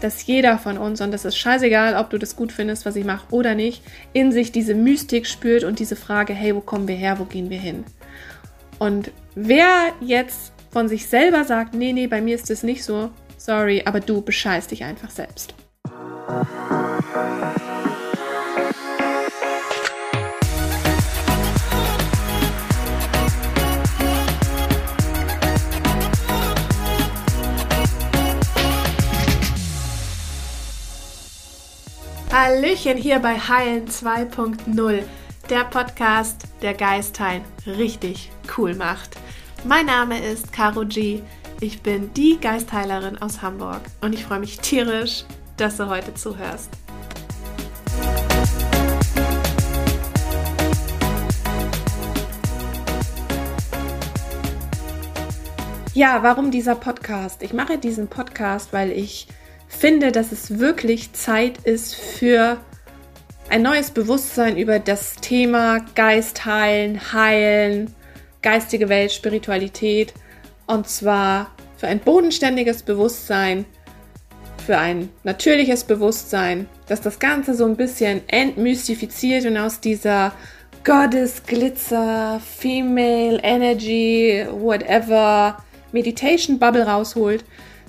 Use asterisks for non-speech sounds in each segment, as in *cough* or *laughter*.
dass jeder von uns, und das ist scheißegal, ob du das gut findest, was ich mache oder nicht, in sich diese Mystik spürt und diese Frage, hey, wo kommen wir her, wo gehen wir hin? Und wer jetzt von sich selber sagt, nee, nee, bei mir ist das nicht so, sorry, aber du bescheißt dich einfach selbst. Hallöchen hier bei Heilen 2.0, der Podcast, der Geistheilen richtig cool macht. Mein Name ist Caro G. Ich bin die Geistheilerin aus Hamburg und ich freue mich tierisch, dass du heute zuhörst. Ja, warum dieser Podcast? Ich mache diesen Podcast, weil ich finde, dass es wirklich Zeit ist für ein neues Bewusstsein über das Thema Geist heilen, heilen, geistige Welt, Spiritualität. Und zwar für ein bodenständiges Bewusstsein, für ein natürliches Bewusstsein, dass das Ganze so ein bisschen entmystifiziert und aus dieser Goddess, Glitzer, Female Energy, whatever, Meditation Bubble rausholt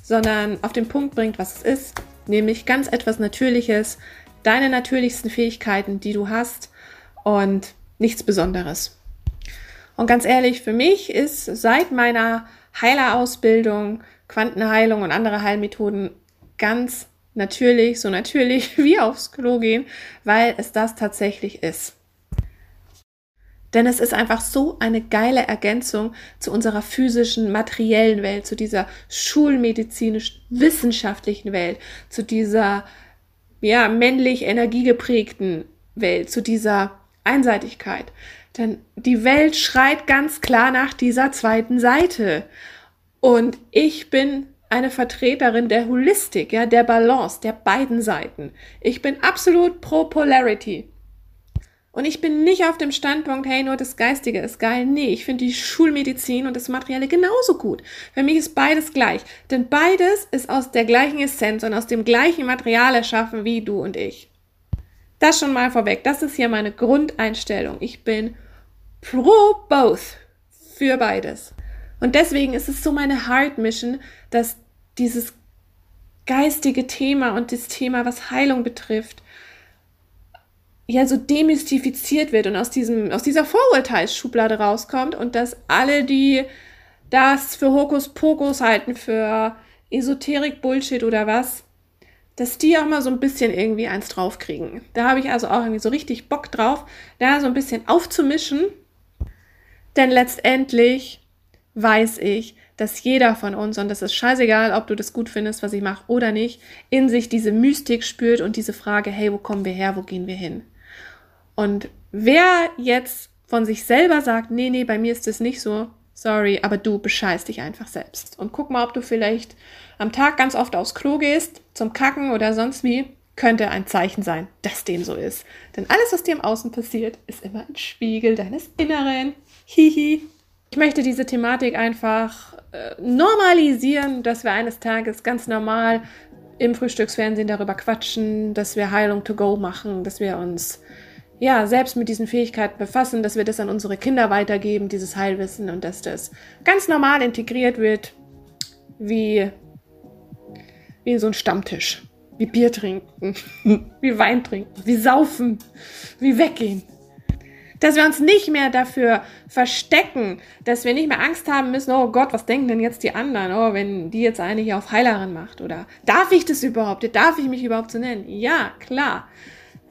sondern auf den Punkt bringt, was es ist, nämlich ganz etwas Natürliches, deine natürlichsten Fähigkeiten, die du hast und nichts Besonderes. Und ganz ehrlich, für mich ist seit meiner Heilerausbildung, Quantenheilung und andere Heilmethoden ganz natürlich, so natürlich *laughs* wie aufs Klo gehen, weil es das tatsächlich ist. Denn es ist einfach so eine geile Ergänzung zu unserer physischen, materiellen Welt, zu dieser schulmedizinisch-wissenschaftlichen Welt, zu dieser ja, männlich energiegeprägten Welt, zu dieser Einseitigkeit. Denn die Welt schreit ganz klar nach dieser zweiten Seite. Und ich bin eine Vertreterin der Holistik, ja, der Balance, der beiden Seiten. Ich bin absolut pro Polarity. Und ich bin nicht auf dem Standpunkt, hey, nur das Geistige ist geil. Nee, ich finde die Schulmedizin und das Materielle genauso gut. Für mich ist beides gleich. Denn beides ist aus der gleichen Essenz und aus dem gleichen Material erschaffen wie du und ich. Das schon mal vorweg. Das ist hier meine Grundeinstellung. Ich bin pro both. Für beides. Und deswegen ist es so meine Heart Mission, dass dieses geistige Thema und das Thema, was Heilung betrifft, ja so demystifiziert wird und aus diesem aus dieser Vorurteilsschublade rauskommt und dass alle die das für Hokuspokus halten für Esoterik Bullshit oder was, dass die auch mal so ein bisschen irgendwie eins draufkriegen. Da habe ich also auch irgendwie so richtig Bock drauf, da so ein bisschen aufzumischen, denn letztendlich weiß ich, dass jeder von uns, und das ist scheißegal, ob du das gut findest, was ich mache oder nicht, in sich diese Mystik spürt und diese Frage, hey, wo kommen wir her, wo gehen wir hin? Und wer jetzt von sich selber sagt, nee, nee, bei mir ist das nicht so, sorry, aber du bescheißt dich einfach selbst. Und guck mal, ob du vielleicht am Tag ganz oft aufs Klo gehst, zum Kacken oder sonst wie, könnte ein Zeichen sein, dass dem so ist. Denn alles, was dir im Außen passiert, ist immer ein Spiegel deines Inneren. Hihi. Ich möchte diese Thematik einfach äh, normalisieren, dass wir eines Tages ganz normal im Frühstücksfernsehen darüber quatschen, dass wir Heilung to go machen, dass wir uns ja, selbst mit diesen Fähigkeiten befassen, dass wir das an unsere Kinder weitergeben, dieses Heilwissen und dass das ganz normal integriert wird, wie, wie so ein Stammtisch, wie Bier trinken, *laughs* wie Wein trinken, wie saufen, wie weggehen. Dass wir uns nicht mehr dafür verstecken, dass wir nicht mehr Angst haben müssen, oh Gott, was denken denn jetzt die anderen? Oh, wenn die jetzt eine hier auf Heilerin macht oder darf ich das überhaupt? Darf ich mich überhaupt so nennen? Ja, klar.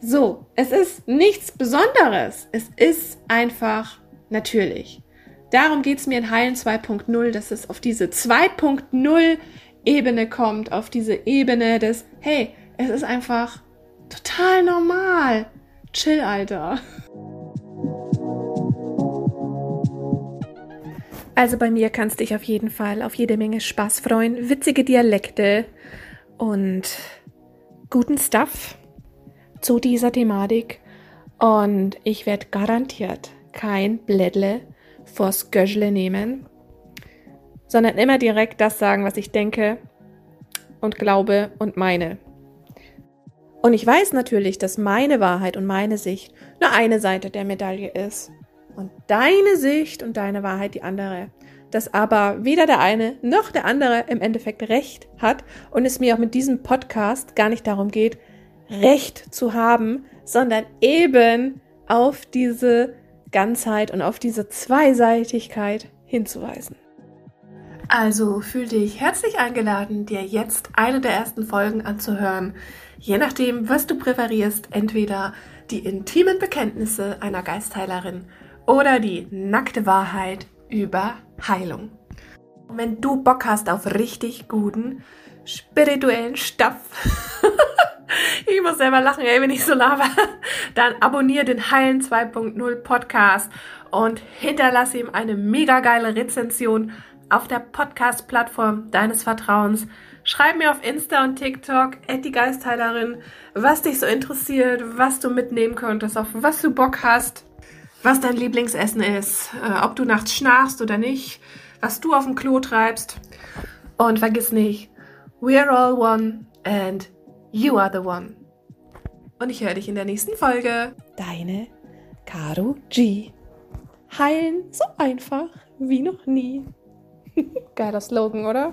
So, es ist nichts Besonderes. Es ist einfach natürlich. Darum geht es mir in Heilen 2.0, dass es auf diese 2.0 Ebene kommt, auf diese Ebene des, hey, es ist einfach total normal. Chill, Alter. Also bei mir kannst du dich auf jeden Fall auf jede Menge Spaß freuen, witzige Dialekte und guten Stuff zu dieser Thematik und ich werde garantiert kein Blättle vors Göschle nehmen, sondern immer direkt das sagen, was ich denke und glaube und meine. Und ich weiß natürlich, dass meine Wahrheit und meine Sicht nur eine Seite der Medaille ist. Und deine Sicht und deine Wahrheit die andere. Dass aber weder der eine noch der andere im Endeffekt Recht hat und es mir auch mit diesem Podcast gar nicht darum geht, Recht zu haben, sondern eben auf diese Ganzheit und auf diese Zweiseitigkeit hinzuweisen. Also fühl dich herzlich eingeladen, dir jetzt eine der ersten Folgen anzuhören. Je nachdem, was du präferierst, entweder die intimen Bekenntnisse einer Geistheilerin oder die nackte Wahrheit über Heilung. Und wenn du Bock hast auf richtig guten spirituellen Stoff, *laughs* *laughs* ich muss selber lachen, ey, wenn ich so laber, dann abonniere den Heilen 2.0 Podcast und hinterlasse ihm eine mega geile Rezension auf der Podcast-Plattform deines Vertrauens. Schreib mir auf Insta und TikTok, die Geistheilerin, was dich so interessiert, was du mitnehmen könntest, auf was du Bock hast, was dein Lieblingsessen ist, äh, ob du nachts schnarchst oder nicht, was du auf dem Klo treibst. Und vergiss nicht, we're all one and you are the one. Und ich höre dich in der nächsten Folge. Deine Caro G. Heilen so einfach wie noch nie. *laughs* Geiler Slogan, oder?